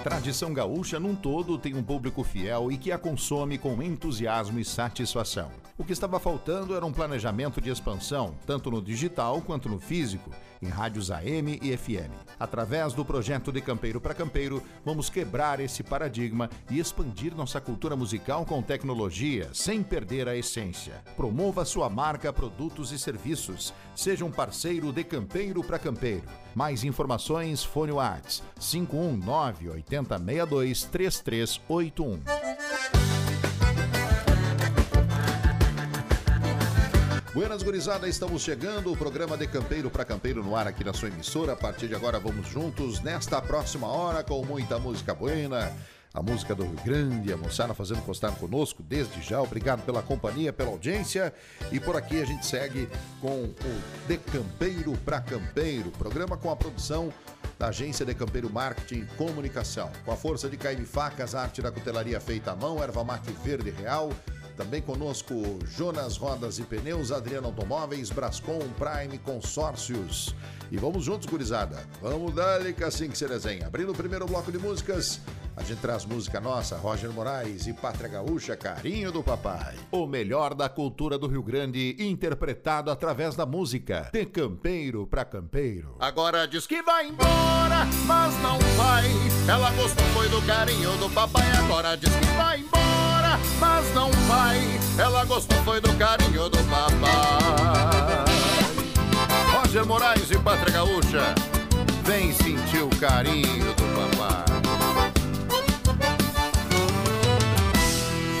tradição gaúcha num todo tem um público fiel e que a consome com entusiasmo e satisfação. O que estava faltando era um planejamento de expansão, tanto no digital quanto no físico, em rádios AM e FM. Através do projeto De Campeiro para Campeiro, vamos quebrar esse paradigma e expandir nossa cultura musical com tecnologia, sem perder a essência. Promova sua marca, produtos e serviços. Seja um parceiro de Campeiro para Campeiro. Mais informações, fone Whats 519 8062 3381. Buenas gurizada, estamos chegando. O programa de Campeiro para Campeiro no ar aqui na sua emissora. A partir de agora vamos juntos nesta próxima hora com muita música buena. A música do Rio Grande, a moçada fazendo constar conosco desde já. Obrigado pela companhia, pela audiência. E por aqui a gente segue com o De Campeiro para Campeiro, programa com a produção da Agência de Campeiro Marketing e Comunicação. Com a força de Caime Facas, arte da cutelaria feita à mão, erva mate verde real também conosco Jonas Rodas e Pneus, Adriano Automóveis, Brascom, Prime Consórcios. E vamos juntos, gurizada. Vamos dar que assim que se desenha. Abrindo o primeiro bloco de músicas, a gente traz música nossa, Roger Moraes e Pátria Gaúcha, Carinho do Papai. O melhor da cultura do Rio Grande, interpretado através da música. De campeiro pra campeiro. Agora diz que vai embora, mas não vai. Ela gostou foi do carinho do papai, agora diz que vai embora mas não vai. Ela gostou foi do carinho do papai. Roger Moraes e Pátria Gaúcha, vem sentir o carinho do papai.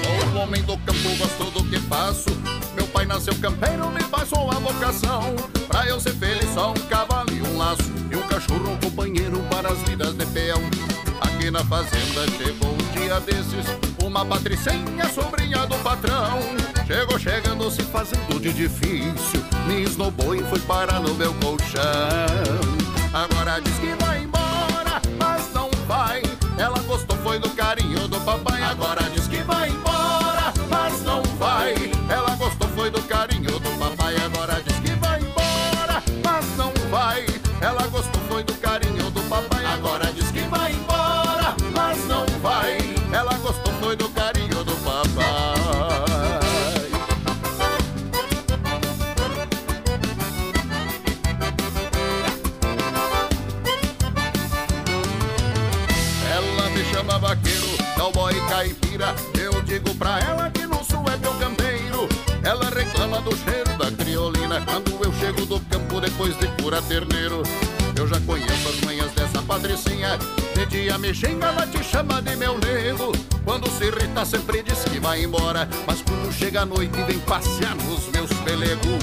Sou um homem do campo, gosto do que faço. Meu pai nasceu campeiro, me passou a vocação. Pra eu ser feliz, só um cavalo e um laço. E um cachorro, um companheiro para as vidas de peão. Na fazenda. Chegou um dia desses Uma patricinha, sobrinha do patrão. Chegou chegando, se fazendo de difícil. Me esnobou e foi parar no meu colchão. Agora diz que vai embora, mas não vai. Ela gostou foi do carinho do papai. Agora diz que vai embora, cura terneiro. Eu já conheço as manhas dessa patricinha De dia me xinga, ela te chama de meu nego. Quando se irrita sempre diz que vai embora. Mas quando chega a noite vem passear nos meus pelegos.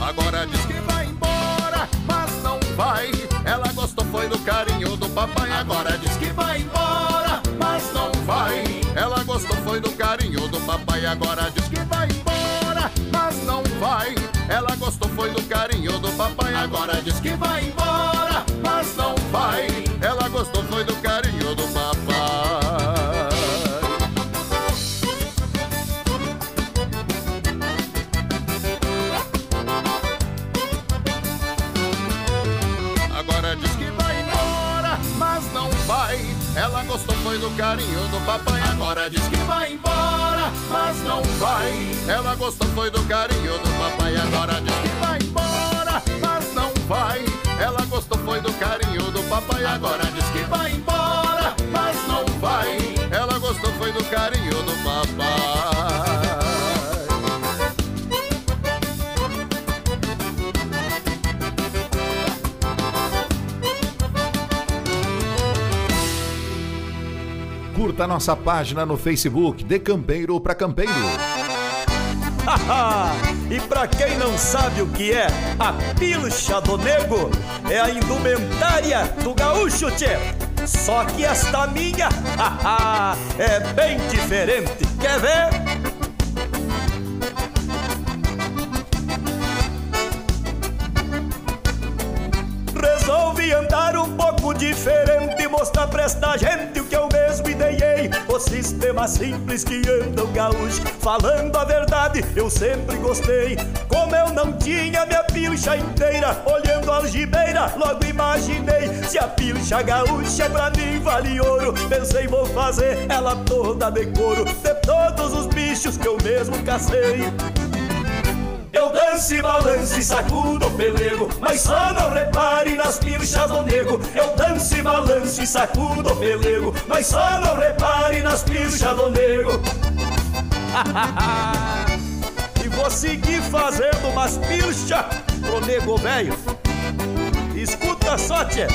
Agora diz que vai embora, mas não vai. Ela gostou foi do carinho do papai. Agora diz que vai embora, mas não vai. Ela gostou foi do carinho do papai. Agora diz que vai embora, mas não vai Ela gostou foi do carinho do papai Agora diz que vai embora mas não vai. Ela gostou foi do carinho do papai. Agora diz que vai embora, mas não vai. Ela gostou foi do carinho do papai. Agora diz que vai mas não vai. Ela gostou foi do carinho do papai. Agora diz que vai embora, mas não vai. Ela gostou foi do carinho do papai Agora diz que vai embora, mas não vai Ela gostou foi do carinho do papai Curta nossa página no Facebook De Campeiro para Campeiro e pra quem não sabe o que é a pilcha do nego, é a indumentária do gaúcho, tchê. Só que esta minha, é bem diferente. Quer ver? Resolvi andar um pouco diferente, mostrar pra esta gente sistema mais simples que anda o gaúcho. Falando a verdade, eu sempre gostei. Como eu não tinha minha pilcha inteira, olhando a algibeira, logo imaginei. Se a pilcha gaúcha pra mim vale ouro, pensei vou fazer ela toda de couro. De todos os bichos que eu mesmo cacei. Eu danço e balanço e sacudo o pelego Mas só não repare nas pilchas do nego. Eu danço e balanço e sacudo o pelego Mas só não repare nas pilchas do nego. E vou seguir fazendo umas pilchas pro nego velho. Escuta só, tchê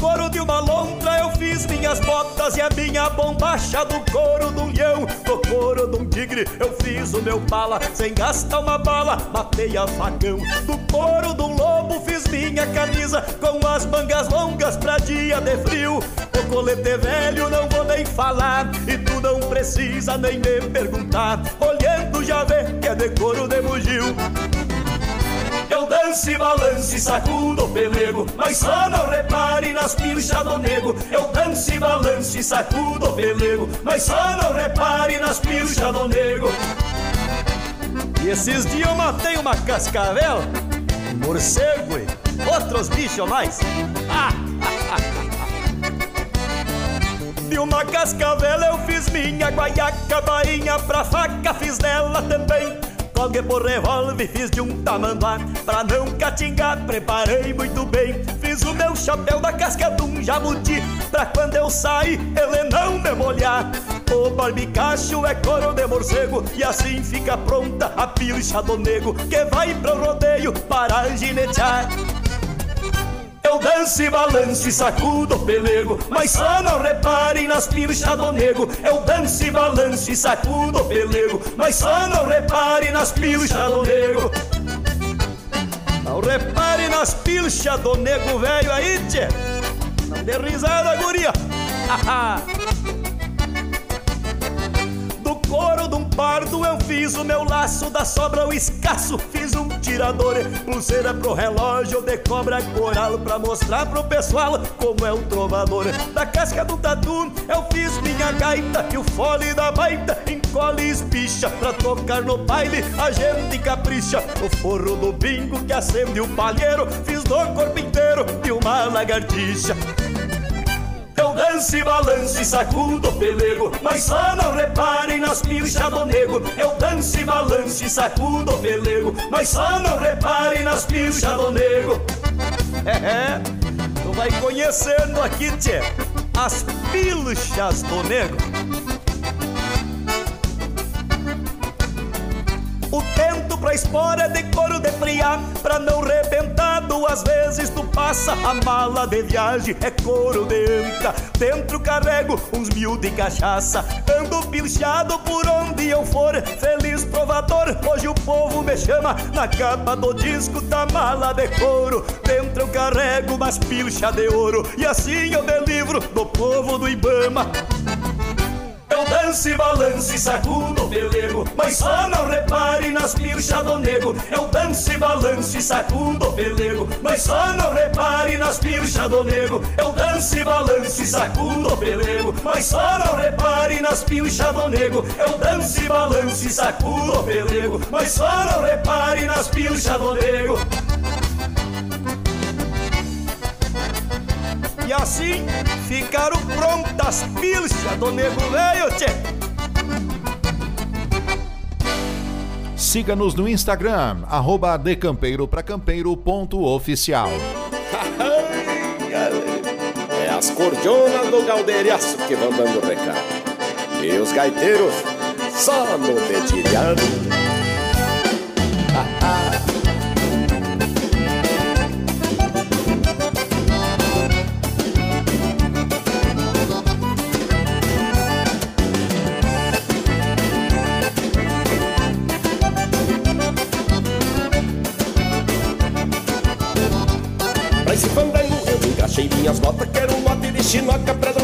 couro de uma lontra eu fiz minhas botas e a minha bombacha do couro do leão. Do couro de um tigre eu fiz o meu bala, sem gastar uma bala, matei a facão. Do couro de um lobo fiz minha camisa, com as mangas longas pra dia de frio. O colete velho não vou nem falar, e tu não precisa nem me perguntar. Olhando já vê que é de couro de bugio. Eu danço e balanço e sacudo o pelego Mas só não repare nas pilchas do nego. Eu danço e balanço e sacudo o pelego Mas só não repare nas pilchas do nego. E esses dias eu matei uma cascavel um Morcego e outros bichos mais. Ah, De uma cascavela eu fiz minha guaiaca bainha Pra faca fiz dela também Colguei por revólver, fiz de um tamanduá. Pra não catingar, preparei muito bem. Fiz o meu chapéu da casca de um jabuti. Pra quando eu sair, ele não me molhar. O barbicacho é couro de morcego E assim fica pronta a pilcha do nego Que vai pro rodeio para ginetear eu danço e balanço e sacudo o pelego Mas só não reparem nas pilchas do nego. Eu danço e balanço e sacudo o pelego Mas só não reparem nas pilchas do nego. Não repare nas pilchas do nego velho aí, tchê. Não dê risada, guria. Do couro pardo eu fiz o meu laço Da sobra o escasso fiz um tirador. Pulseira pro relógio de cobra coral Pra mostrar pro pessoal como é o trovador. Da casca do tatu eu fiz minha gaita E o fole da baita encolhe e espicha Pra tocar no baile a gente capricha. O forro do bingo que acende o palheiro Fiz do corpo inteiro uma lagartixa eu danço e balanço e sacudo o pelego. Mas só não reparem nas pilchas do nego Eu danço e balanço e sacudo o pelego. Mas só não reparem nas pilchas do nego É, é, tu vai conhecendo aqui, tchê As pilchas do nego. O tento pra espora de couro de friar Pra não rebentar duas vezes Tu passa a mala de viagem É couro de anca Dentro carrego uns mil de cachaça. Ando pilchado por onde eu for. Feliz provador Hoje o povo me chama. Na capa do disco da mala de couro. Dentro eu carrego umas pilcha de ouro. E assim eu me livro do povo do Ibama eu danço e balanço e sacudo o pelego Mas só não repare nas pilchas do nego. Eu danço e balanço e sacudo o pelego Mas só não repare nas pilchas do nego. Eu danço e balanço e sacudo o pelego Mas só não repare nas pilchas do nego. Eu danço e balanço e sacudo o pelego Mas só não repare nas pilchas do nego E assim ficaram prontas pilchas do nego velho, tchê. Siga-nos no Instagram, arroba decampeiro.oficial. é as cordionas do galdeiraço que vão dando recado. E os gaiteiros só no dedilhado.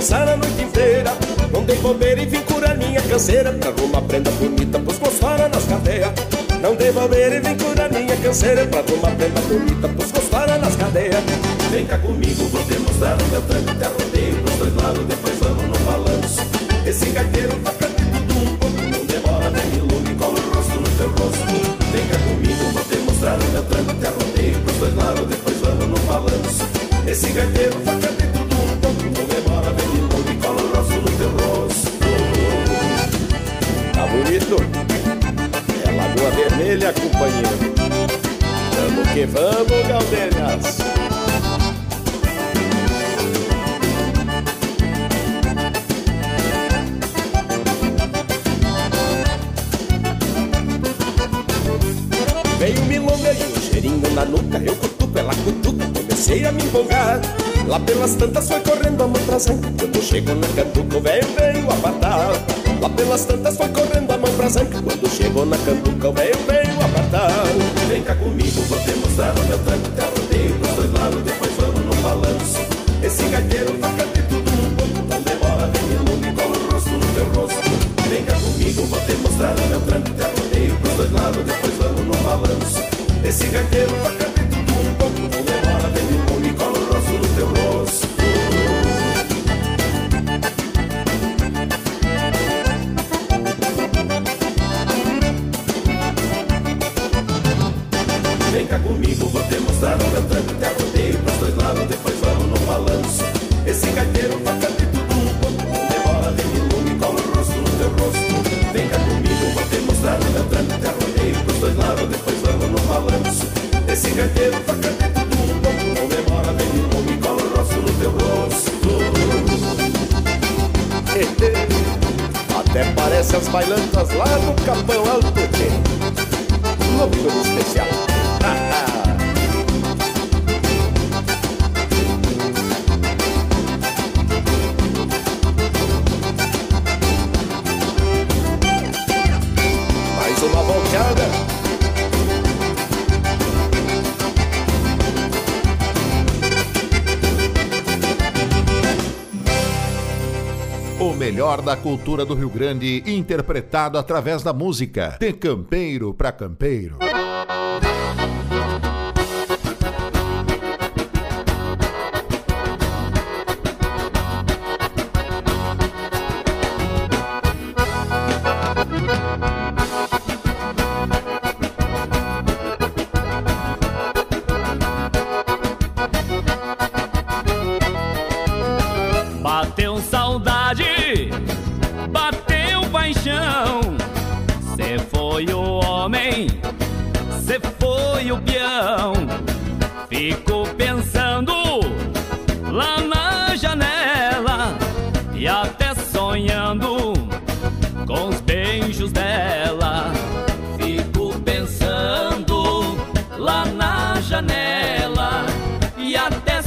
Dançar a noite inteira. Não dei bobeira e vim curar minha canseira, pra arrumar prenda bonita pros gosfara nas cadeias. Não dei bobeira e vim curar minha canseira, pra arrumar prenda bonita pros gosfara nas cadeias. Vem cá comigo, vou demonstrar o meu tranco, até rodeio pros dois lados, depois vamos no balanço. Esse gaiteiro toca de tudo um pouco Não demora nem ilume, cola o rosto no teu rosto Vem cá comigo, vou te mostrar o meu tranco Te arrodeio pros dois lados, depois vamos no balanço Esse gaiteiro toca de Lagoa Vermelha, companheiro Vamos que vamos, Galdenhas na nuca, eu cutuco, ela cutuca, comecei a me empolgar. Lá pelas tantas foi correndo a mão pra quando chegou na cantuca o velho veio apartar. Lá pelas tantas foi correndo a mão pra zanca, quando chegou na cantuca o velho veio apartar. Vem cá comigo, vou te mostrar o meu tranco, te rodeio pros dois lados, depois vamos no balanço. Esse gaiteiro toca de tudo um pouco, não demora, vem me ilume, cola o rosto no teu rosto. Vem cá comigo, vou te mostrar o meu tranco, te rodeio pros dois lados, depois vamos no balanço. Esse gaiteiro toca Até parece as bailantas lá no Capão Alto Loucura especial melhor da cultura do Rio Grande, interpretado através da música. De campeiro para campeiro.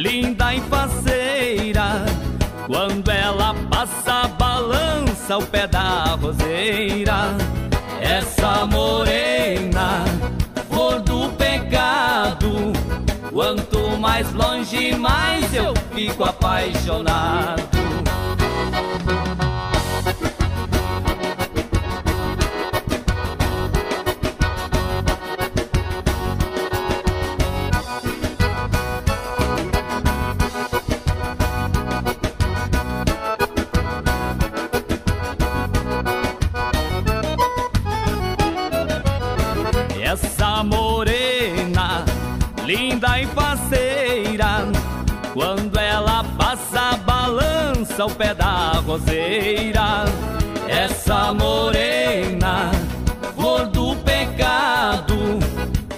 linda e faceira, quando ela passa, balança o pé da roseira. Essa morena, flor do pecado Quanto mais longe, mais eu fico apaixonado. Balança o pé da roseira. Essa morena, flor do pecado.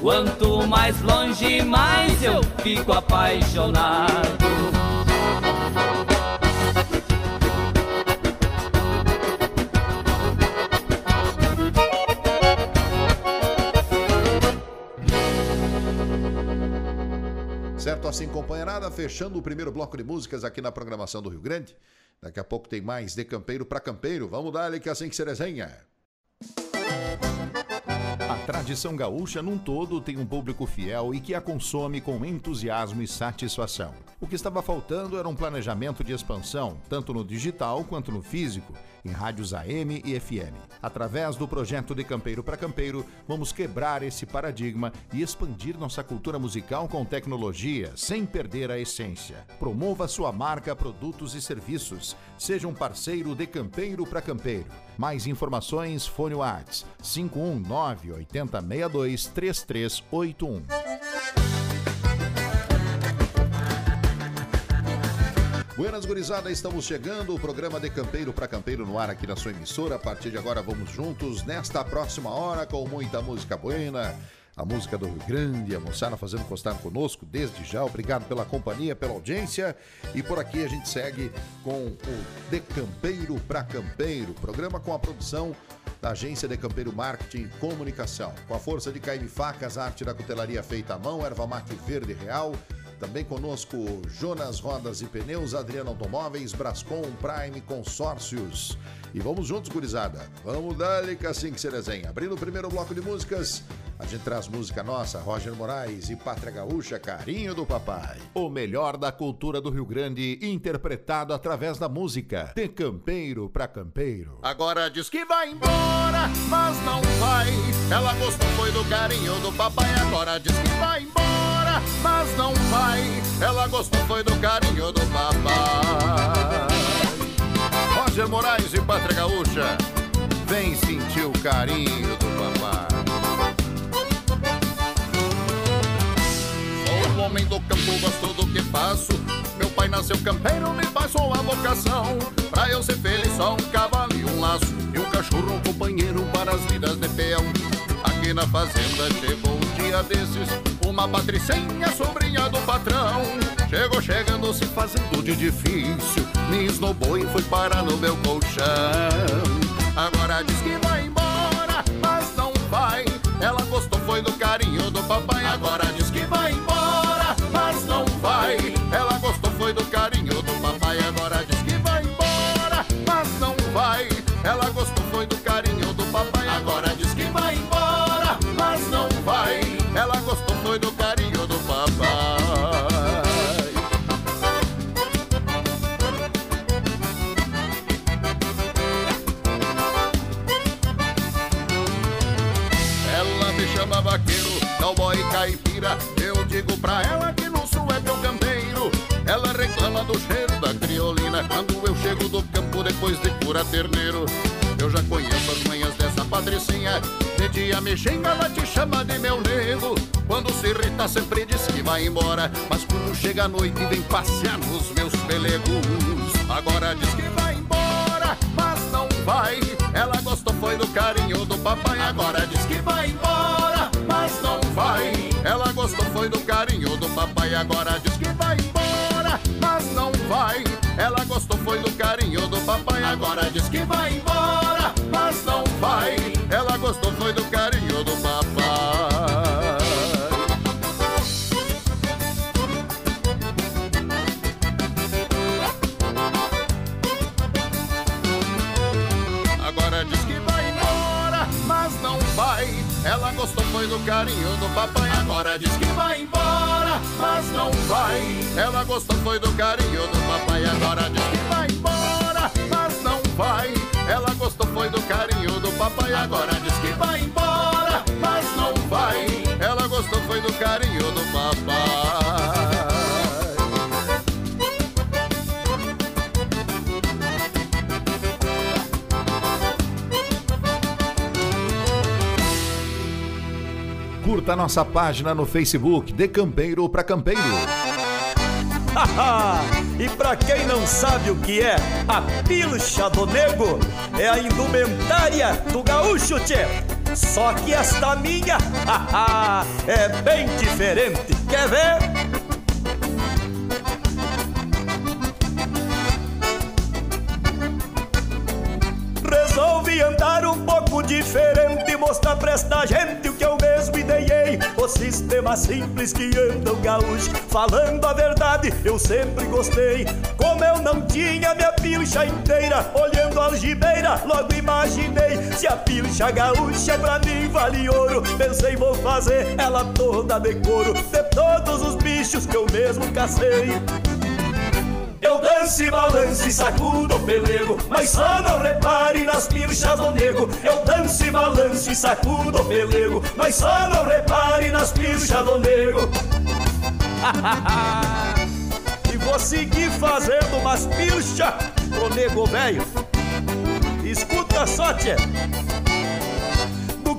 Quanto mais longe, mais eu fico apaixonado. Companheirada, fechando o primeiro bloco de músicas aqui na programação do Rio Grande. Daqui a pouco tem mais de campeiro para campeiro. Vamos dar-lhe que é assim que se desenha. A tradição gaúcha num todo tem um público fiel e que a consome com entusiasmo e satisfação. O que estava faltando era um planejamento de expansão, tanto no digital quanto no físico, em rádios AM e FM. Através do projeto de Campeiro para Campeiro, vamos quebrar esse paradigma e expandir nossa cultura musical com tecnologia, sem perder a essência. Promova sua marca, produtos e serviços. Seja um parceiro de Campeiro para Campeiro. Mais informações, fone Whats 519 8062 3381. Buenas gurizada, estamos chegando. O programa de Campeiro para Campeiro no ar aqui na sua emissora. A partir de agora vamos juntos nesta próxima hora com muita música buena. A música do Rio Grande, a moçada fazendo constar conosco desde já. Obrigado pela companhia, pela audiência. E por aqui a gente segue com o De Campeiro para Campeiro, programa com a produção da Agência de Campeiro Marketing e Comunicação. Com a força de Caime Facas, arte da cutelaria feita à mão, erva mate verde real, também conosco Jonas Rodas e Pneus, Adriano Automóveis, Brascom, Prime Consórcios. E vamos juntos, gurizada. Vamos dar que assim que se desenha. Abrindo o primeiro bloco de músicas, a gente traz música nossa, Roger Moraes e Pátria Gaúcha, Carinho do Papai. O melhor da cultura do Rio Grande, interpretado através da música. De campeiro pra campeiro. Agora diz que vai embora, mas não vai. Ela gostou foi do carinho do papai, agora diz que vai embora, mas não vai. Ela gostou foi do carinho do papai. Roger Moraes e Pátria Gaúcha, vem sentir o carinho do papai. Sou um homem do campo, gosto do que faço. Meu pai nasceu campeiro, me passou a vocação. Pra eu ser feliz, só um cavalo e um laço. E um cachorro, um companheiro para as vidas de peão. Aqui na fazenda chegou dia desses Uma patricinha, sobrinha do patrão. Chegou chegando, se fazendo de difícil Me esnobou e foi parar no meu colchão. Agora diz que vai embora, mas não vai. Ela gostou foi do carinho do papai. Agora diz que vai embora, mas não vai Quando eu chego do campo depois de cura terneiro Eu já conheço as manhas dessa patricinha. De dia me xinga, ela te chama de meu nego. Quando se irrita sempre diz que vai embora. Mas quando chega a noite vem passear nos meus pelegos. Agora diz que vai embora, mas não vai. Ela gostou foi do carinho do papai. Agora diz que vai embora, mas não vai. Ela gostou foi do carinho do papai. Agora diz que vai embora, mas não vai Ela gostou foi do carinho do papai Agora diz que vai embora, mas não vai Ela gostou foi do carinho do papai Agora diz que vai embora, mas não vai. Ela gostou foi do carinho do papai. Agora diz que vai embora, mas não vai. Ela gostou foi do carinho do papai. Agora diz que vai embora, mas não vai. Ela gostou foi do carinho do papai. Agora diz que vai embora, mas não vai. Ela gostou foi do carinho do papai. Curta nossa página no Facebook, De Campeiro para Campeiro. e pra quem não sabe o que é a pilcha do nego, é a indumentária do gaúcho, tchê. Só que esta minha, é bem diferente. Quer ver? Resolvi andar um pouco diferente, mostrar pra esta gente O sistema simples que anda o gaúcho, falando a verdade, eu sempre gostei. Como eu não tinha minha pilcha inteira, olhando a algibeira, logo imaginei. Se a pilcha gaúcha pra mim vale ouro, pensei vou fazer ela toda de couro, de todos os bichos que eu mesmo cacei. Eu danço e balanço e sacudo o pelego Mas só não repare nas pilchas do nego. Eu danço e balanço e sacudo o pelego Mas só não repare nas pilchas do nego. E vou seguir fazendo umas pilchas pro nego velho. Escuta só, tchê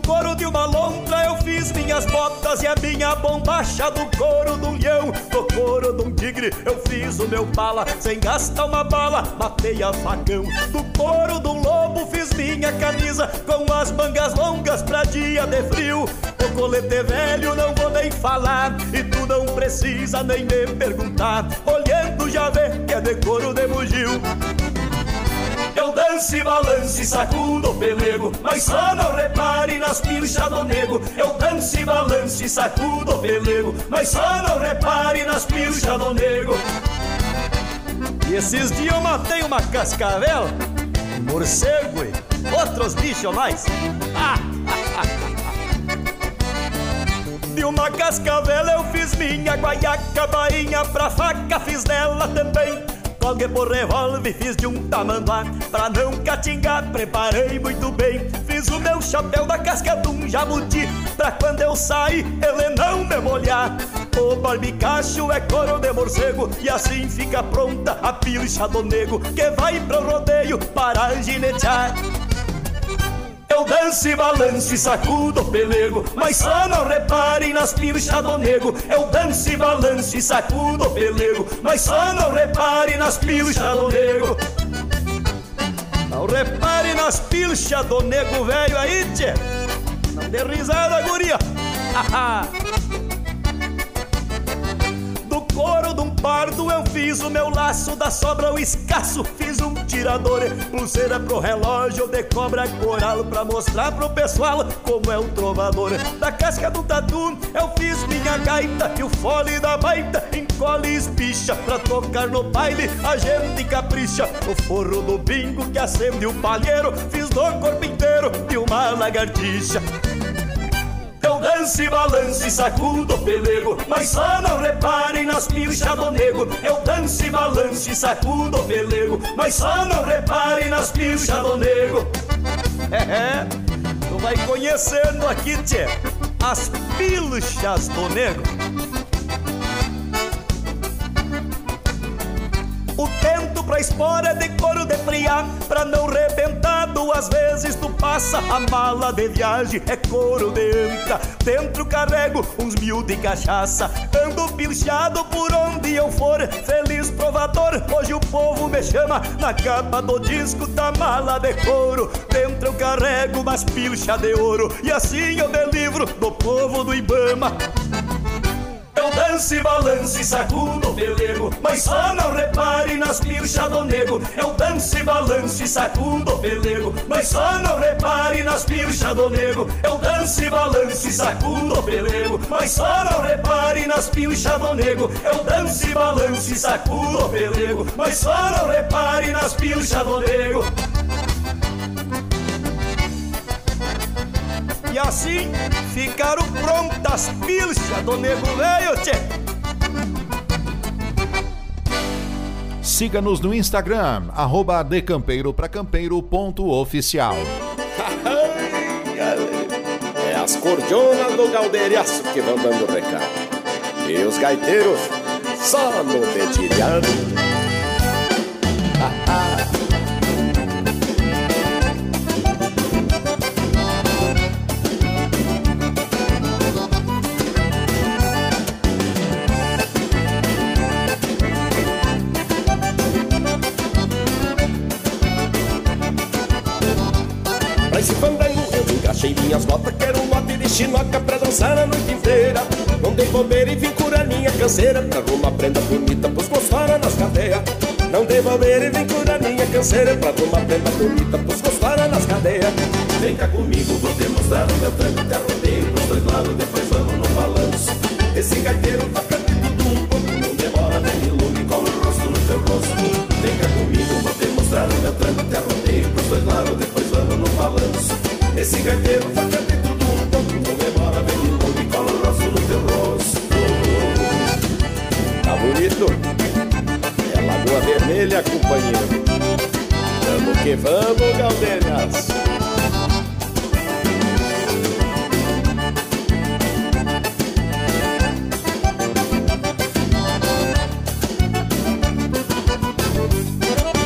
couro de uma lontra eu fiz minhas botas e a minha bombacha do couro de um leão, do couro de um tigre eu fiz o meu bala, sem gastar uma bala, matei a facão. Do couro de um lobo fiz minha camisa com as mangas longas pra dia de frio. O colete velho não vou nem falar e tu não precisa nem me perguntar. Olhando já vê que é de couro de bugio. Eu danço e balanço e sacudo o pelego. Mas só não repare nas pilchas do nego. Eu danço e balanço e sacudo o pelego. Mas só não repare nas pilchas do nego. E esses dias eu matei uma cascavel. Um morcego e outros bichos mais. De uma cascavela eu fiz minha guaiaca, bainha pra faca, fiz nela também Colguei por revólver, fiz de um tamanduá. Pra não catingar, preparei muito bem. Fiz o meu chapéu da casca de um jabuti. Pra quando eu sair, ele não me molhar. O barbicacho é couro de morcego E assim fica pronta a pilcha do nego Que vai pro rodeio para ginetear eu danço e balanço e sacudo o pelego Mas só não reparem nas pilchas do nego. Eu danço e balanço e sacudo o pelego Mas só não reparem nas pilchas do nego. Não repare nas pilchas do nego velho aí, tchê. Não dê risada, guria couro de um pardo eu fiz o meu laço Da sobra o escasso fiz um tirador. Pulseira pro relógio de cobra coral Pra mostrar pro pessoal como é o trovador. Da casca do tatu eu fiz minha gaita E o fole da baita encolhe e espicha Pra tocar no baile. A gente capricha O forro do bingo que acende o palheiro. Fiz do corpo inteiro de uma lagartixa eu danço e balanço e sacudo o pelego. Mas só não reparem nas pilchas do nego. Eu danço e balanço e sacudo o pelego. Mas só não reparem nas pilchas do nego. É, é, tu vai conhecendo aqui, tchê As pilchas do nego. O tento pra espora de couro de friar Pra não rebentar duas vezes Tu passa a mala de viagem É couro de anca. Dentro carrego uns mil de cachaça. Ando pilchado por onde eu for Feliz provador. Hoje o povo me chama Na capa do disco da mala de couro. Dentro eu carrego umas pilcha de ouro. E assim eu delivro do povo do Ibama eu danço e balanço e sacudo o pelego Mas só não repare nas pilchas do nego. Eu danço e balanço e sacudo o pelego Mas só não repare nas pilchas do nego. Eu danço e balanço e sacudo o pelego Mas só não repare nas pilchas do nego. Eu danço e balanço e sacudo o pelego Mas só não repare nas pilchas do nego E assim ficaram prontas pilchas do nego velho, tchê. Siga-nos no Instagram, arroba decampeiro.oficial. é as cordionas do galdeiraço que vão dando recado. E os gaiteiros só no dedilhado. Chinoca pra dançar a noite inteira. Não dei bobeira e vim curar minha canseira, pra arrumar prenda bonita pros gosfara nas cadeias. Não dei bobeira e vim curar minha canseira, pra arrumar prenda bonita pros gosfara nas cadeias. Vem cá comigo, vou demonstrar o meu tranco, te rodeio pros dois lados, depois vamos no balanço. Esse gaiteiro toca de tudo um pouco, não demora, nem ilume, cola o rosto no teu rosto. Vem cá comigo, vou demonstrar o meu tranco, te rodeio pros dois lados, depois vamos no balanço. Esse gaiteiro toca de Bonito? É Lagoa Vermelha, companheiro. Vamos que vamos, Galdenhas.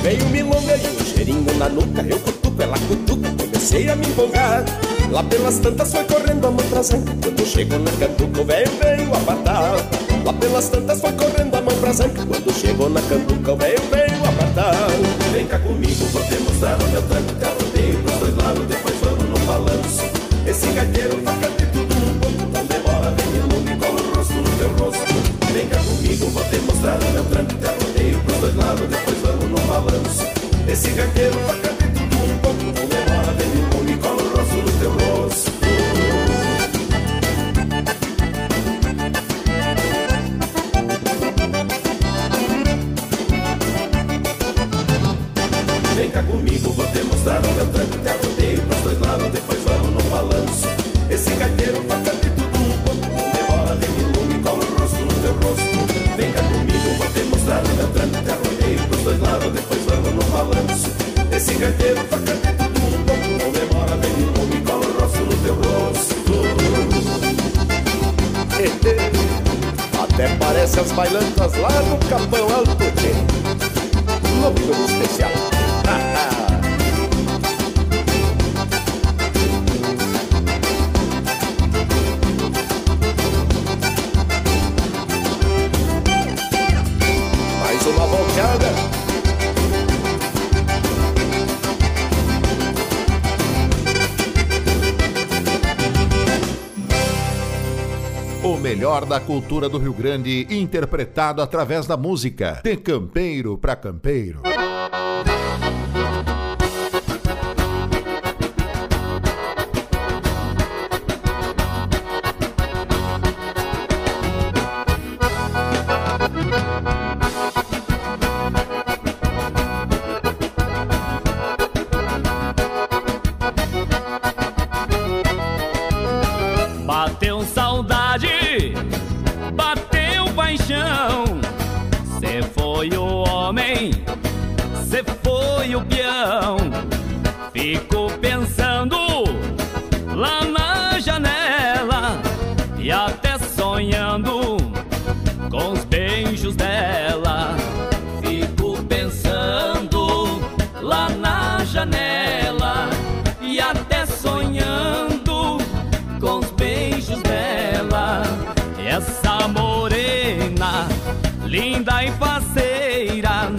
Veio milonga e um cheirinho na nuca, eu cutuco, ela cutuca, comecei a me empolgar. Lá pelas tantas foi correndo a mão pra quando chegou na cantuca o velho veio apartar. Lá pelas tantas foi correndo a mão pra zanca, quando chegou na cantuca o velho veio apartar. Vem cá comigo, vou demonstrar o meu tranco, te rodeio pros dois lados, depois vamos no balanço. Esse gaiteiro toca de tudo um pouco, não demora, vem ilume, cola o rosto no teu rosto. Vem cá comigo, vou demonstrar o meu tranco, te rodeio pros dois lados, depois vamos no balanço. Esse gaiteiro toca Loucura especial. Mais melhor da cultura do Rio Grande, interpretado através da música. De campeiro para campeiro. Linda e faceira,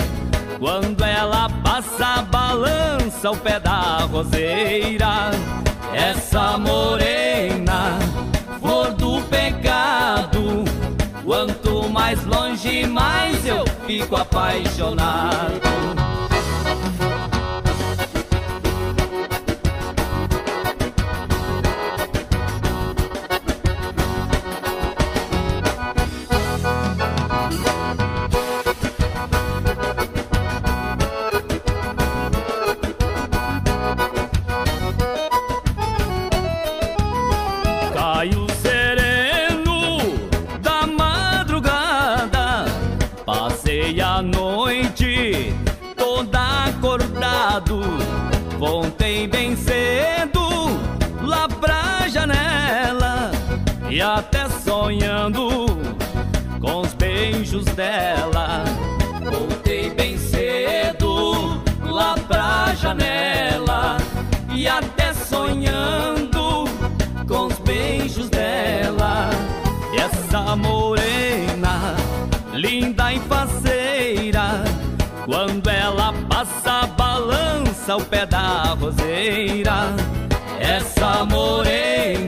quando ela passa, balança o pé da roseira. Essa morena, flor do pecado, quanto mais longe, mais eu fico apaixonado. Dela. Voltei bem cedo lá pra janela e até sonhando com os beijos dela. E essa morena, linda e faceira, quando ela passa, balança o pé da roseira. essa morena,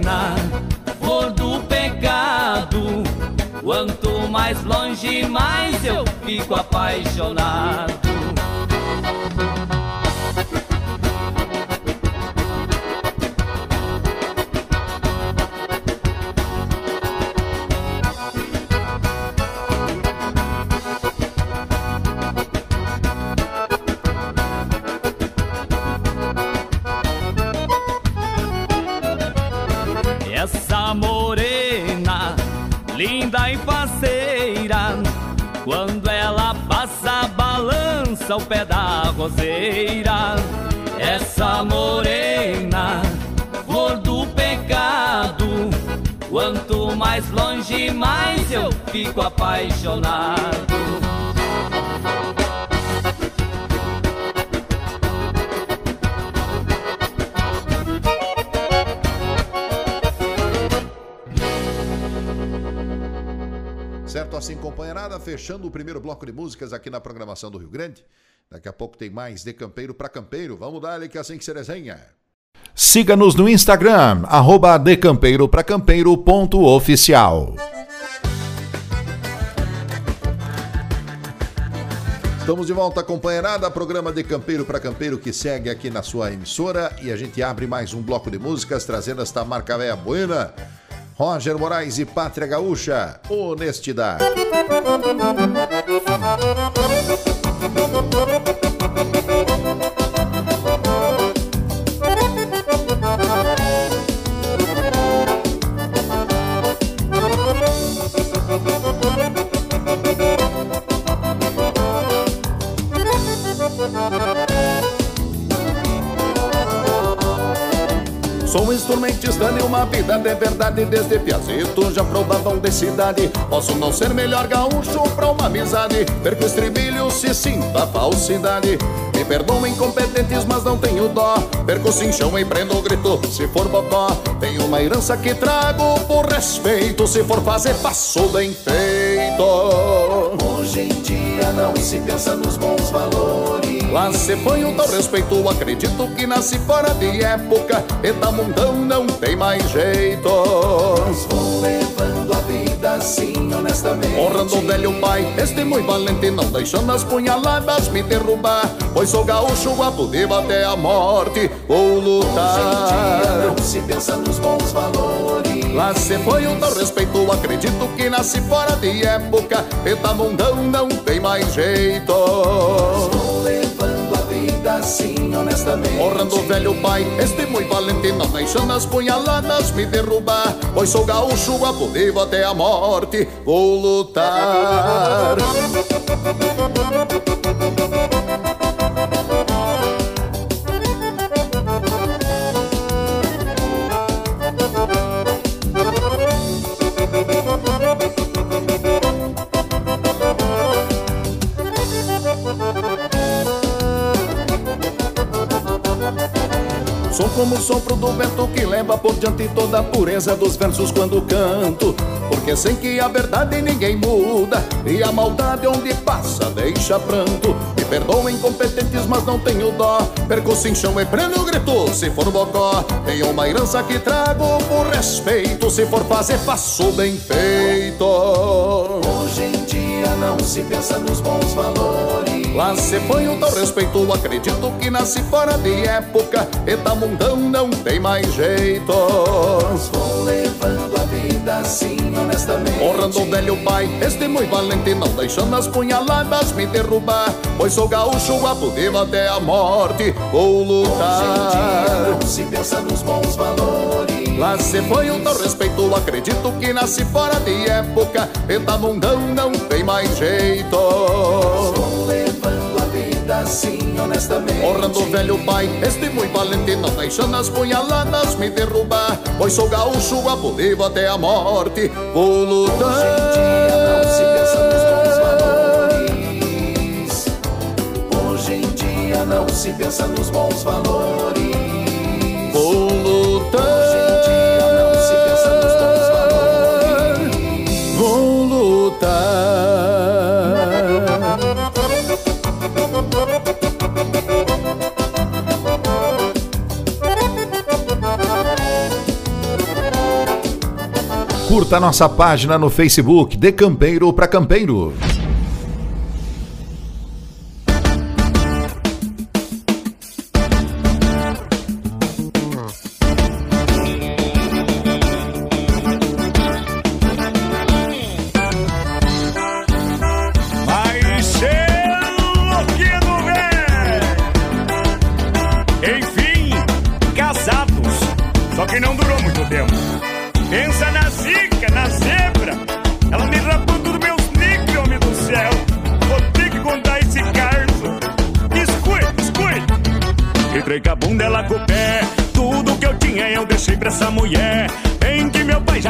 mais longe, mais eu fico apaixonado. Balança o pé da roseira. Essa morena, flor do pecado, quanto mais longe, mais eu fico apaixonado. Assim, companheirada, fechando o primeiro bloco de músicas aqui na programação do Rio Grande. Daqui a pouco tem mais de campeiro para campeiro. Vamos dar que é assim que se desenha. Siga-nos no Instagram, arroba decampeiro-pra-campeiro.oficial. Estamos de volta, companheirada. Programa de Campeiro para Campeiro que segue aqui na sua emissora. E a gente abre mais um bloco de músicas trazendo esta marca véia buena. Roger Moraes e Pátria Gaúcha, honestidade. Instrumentista de uma vida de verdade Desde piazito já provavam de cidade. Posso não ser melhor gaúcho pra uma amizade Perco estribilho se sinta falsidade. Me perdoem incompetentes, mas não tenho dó Perco cinchão e prendo o grito se for bocó Tenho uma herança que trago por respeito Se for fazer, faço bem feito. Hoje em dia não se pensa nos bons valores Lá se um tal respeito, acredito que nasci fora de época. E da mundão não tem mais jeito. Vou levando a vida assim honestamente. Honrando o velho pai, este muito valente Não deixando as punhaladas me derrubar. Pois sou gaúcho, de até a morte. Vou lutar. Não se pensa nos bons valores. Lá se foi um tal respeito, acredito que nasci fora de época. E da mundão não tem mais jeito honestamente. Honrando o velho pai, este muito valente Não deixando as punhaladas me derrubar Pois sou gaúcho, de até a morte Vou lutar como o sopro do vento que leva por diante toda a pureza dos versos quando canto. Porque sei que a verdade ninguém muda e a maldade onde passa deixa pranto. Me perdoem incompetentes, mas não tenho dó. Perco o cinchão e prendo grito se for bocó. Tenho uma herança que trago por respeito. Se for fazer, faço bem feito. Hoje em dia não se pensa nos bons valores Lá se põe um tal respeito, acredito que nasci fora de época E da mundão não tem mais jeito. Vou levando a vida assim honestamente. Honrando o velho pai, este muito valente Não deixando as punhaladas me derrubar Pois sou gaúcho, vivo até a morte Vou Hoje em dia lutar não se pensa nos bons valores. Lá se foi um tal respeito, acredito que nasci fora de época E da mundão não tem mais jeito assim honestamente. Honrando velho pai, este muito valente Não deixando as punhaladas me derrubar Pois sou gaúcho, guapo vivo até a morte. Vou Hoje em dia não se pensa nos bons lutar valores Hoje em dia não se pensa nos bons valores Curta nossa página no Facebook, De Campeiro para Campeiro.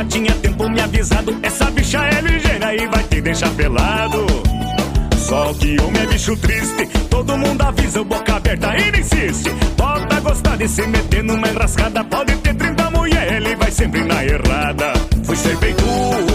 já tinha tempo me avisado. Essa bicha é ligeira e vai te deixar pelado. Só que homem é bicho triste, todo mundo avisa, boca aberta, ainda insiste. Bota gostar de se meter numa enrascada, pode ter 30 mulher, ele vai sempre na errada. Fui ser bem duro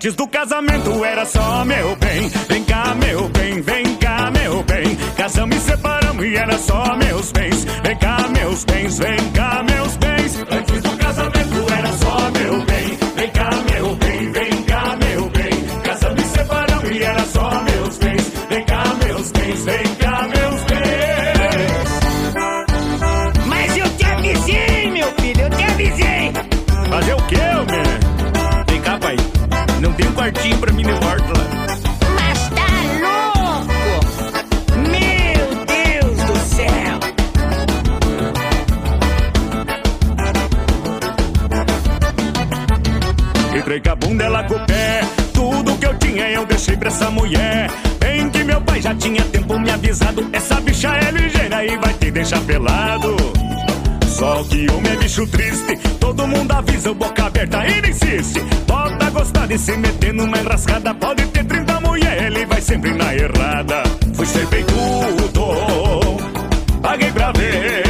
Antes do casamento era só meu bem. Vem cá, meu bem, vem cá, meu bem. Casamos e separamos e era só meus bens. Vem cá, meus bens, vem cá, meu é ligeira e vai te deixar pelado. Só que homem é bicho triste, todo mundo avisa, boca aberta ainda insiste. Pode gostar de se meter numa enrascada, pode ter 30 mulher, ele vai sempre na errada. Fui ser bem tudo, paguei pra ver.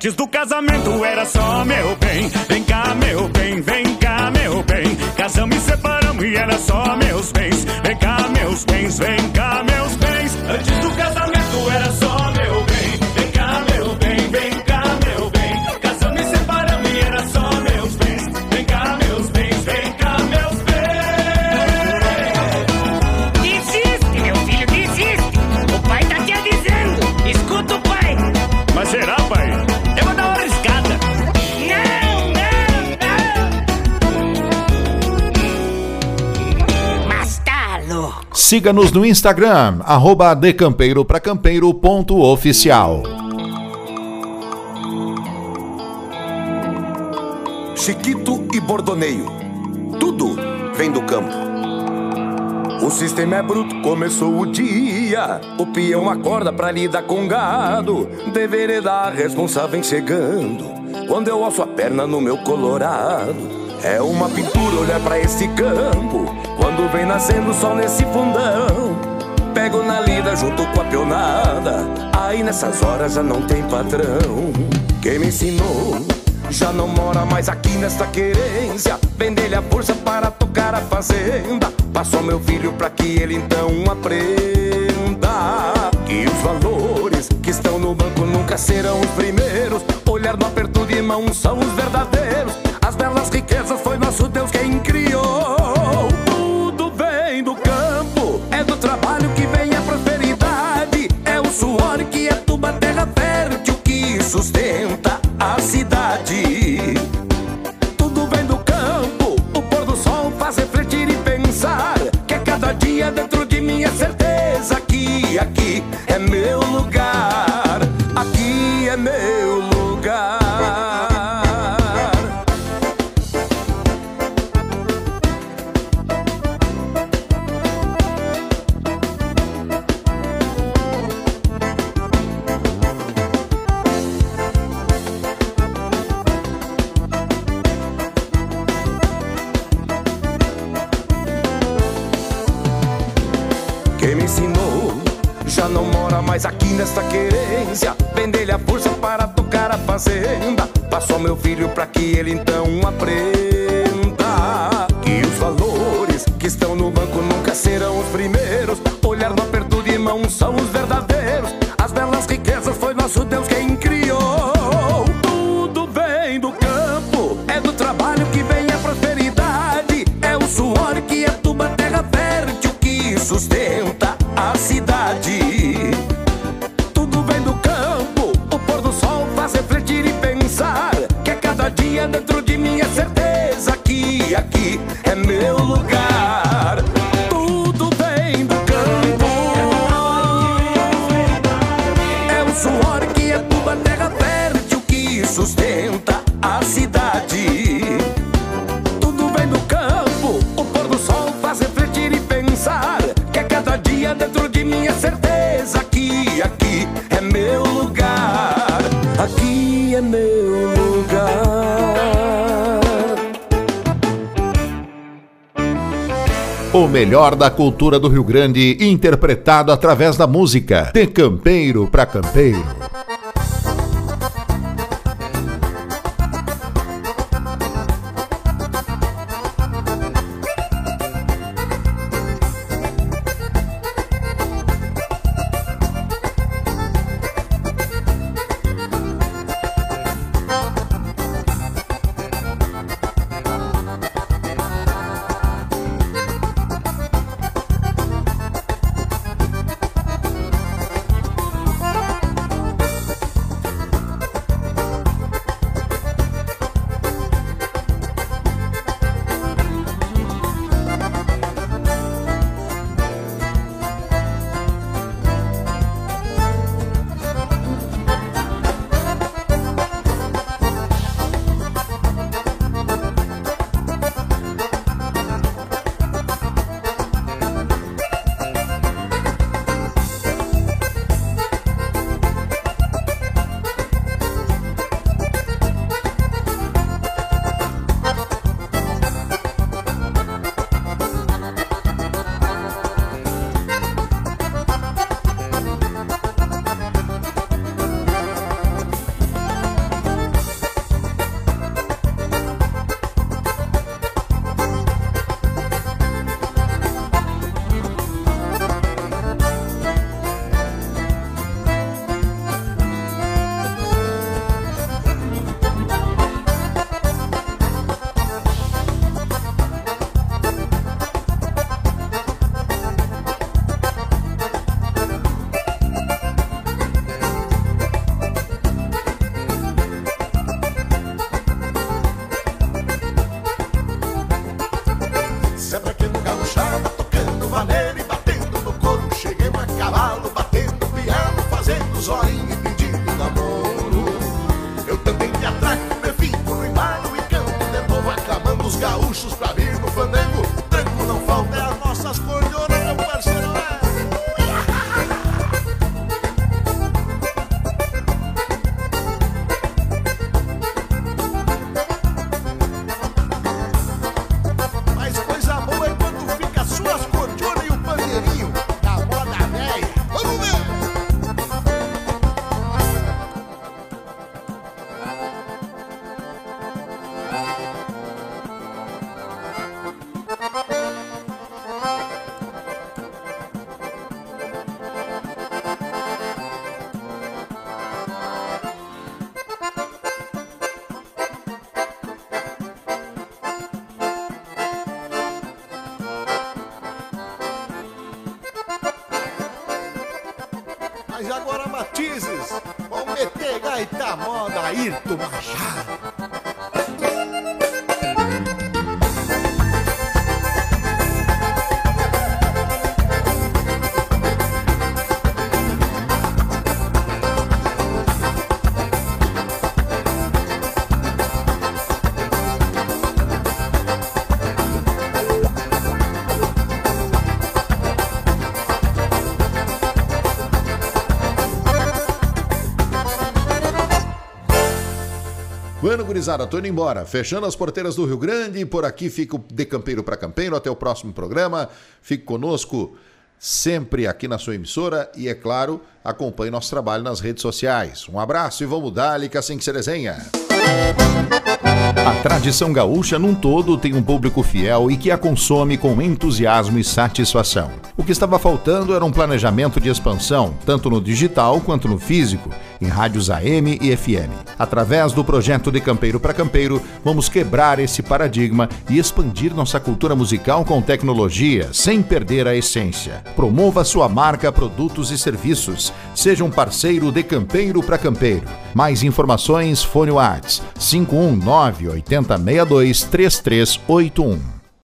Antes do casamento era só meu bem. Vem cá, meu bem, vem cá, meu bem. Casamos e separamos e era só meus bens. Vem cá, meus bens, vem Siga-nos no Instagram, arroba. Chiquito e bordoneio. Tudo vem do campo. O sistema é bruto, começou o dia. O peão acorda pra lidar com gado. Deveria dar responsável chegando. Quando eu alço a perna no meu colorado. É uma pintura olhar para esse campo Quando vem nascendo o sol nesse fundão Pego na lida junto com a pionada Aí nessas horas já não tem patrão. Quem me ensinou já não mora mais aqui nesta querência. Vender-lhe a força para tocar a fazenda. Passou meu filho para que ele então aprenda. Que os valores que estão no banco nunca serão os primeiros. Olhar no aperto de mão são os verdadeiros. As belas riquezas foi nosso Deus quem criou. Dentro de mim é certeza que aqui ensinou. Já não mora mais aqui nesta querência. Vendei-lhe a força para tocar a fazenda. Passou meu filho para que ele então aprenda que os valores que estão no banco nunca serão os primeiros melhor da cultura do Rio Grande interpretado através da música. De campeiro para campeiro. mas agora matizes. Vão meter gaita moda, Ayrton Machado. gurizada, tô indo embora. Fechando as porteiras do Rio Grande, por aqui fico de campeiro para campeiro. Até o próximo programa. Fique conosco sempre aqui na sua emissora e, é claro, acompanhe nosso trabalho nas redes sociais. Um abraço e vamos dar-lhe que assim que se desenha. A tradição gaúcha num todo tem um público fiel e que a consome com entusiasmo e satisfação. O que estava faltando era um planejamento de expansão, tanto no digital quanto no físico em rádios AM e FM. Através do projeto De Campeiro para Campeiro, vamos quebrar esse paradigma e expandir nossa cultura musical com tecnologia, sem perder a essência. Promova sua marca, produtos e serviços. Seja um parceiro de Campeiro para Campeiro. Mais informações, fone Whats 519 8062 3381.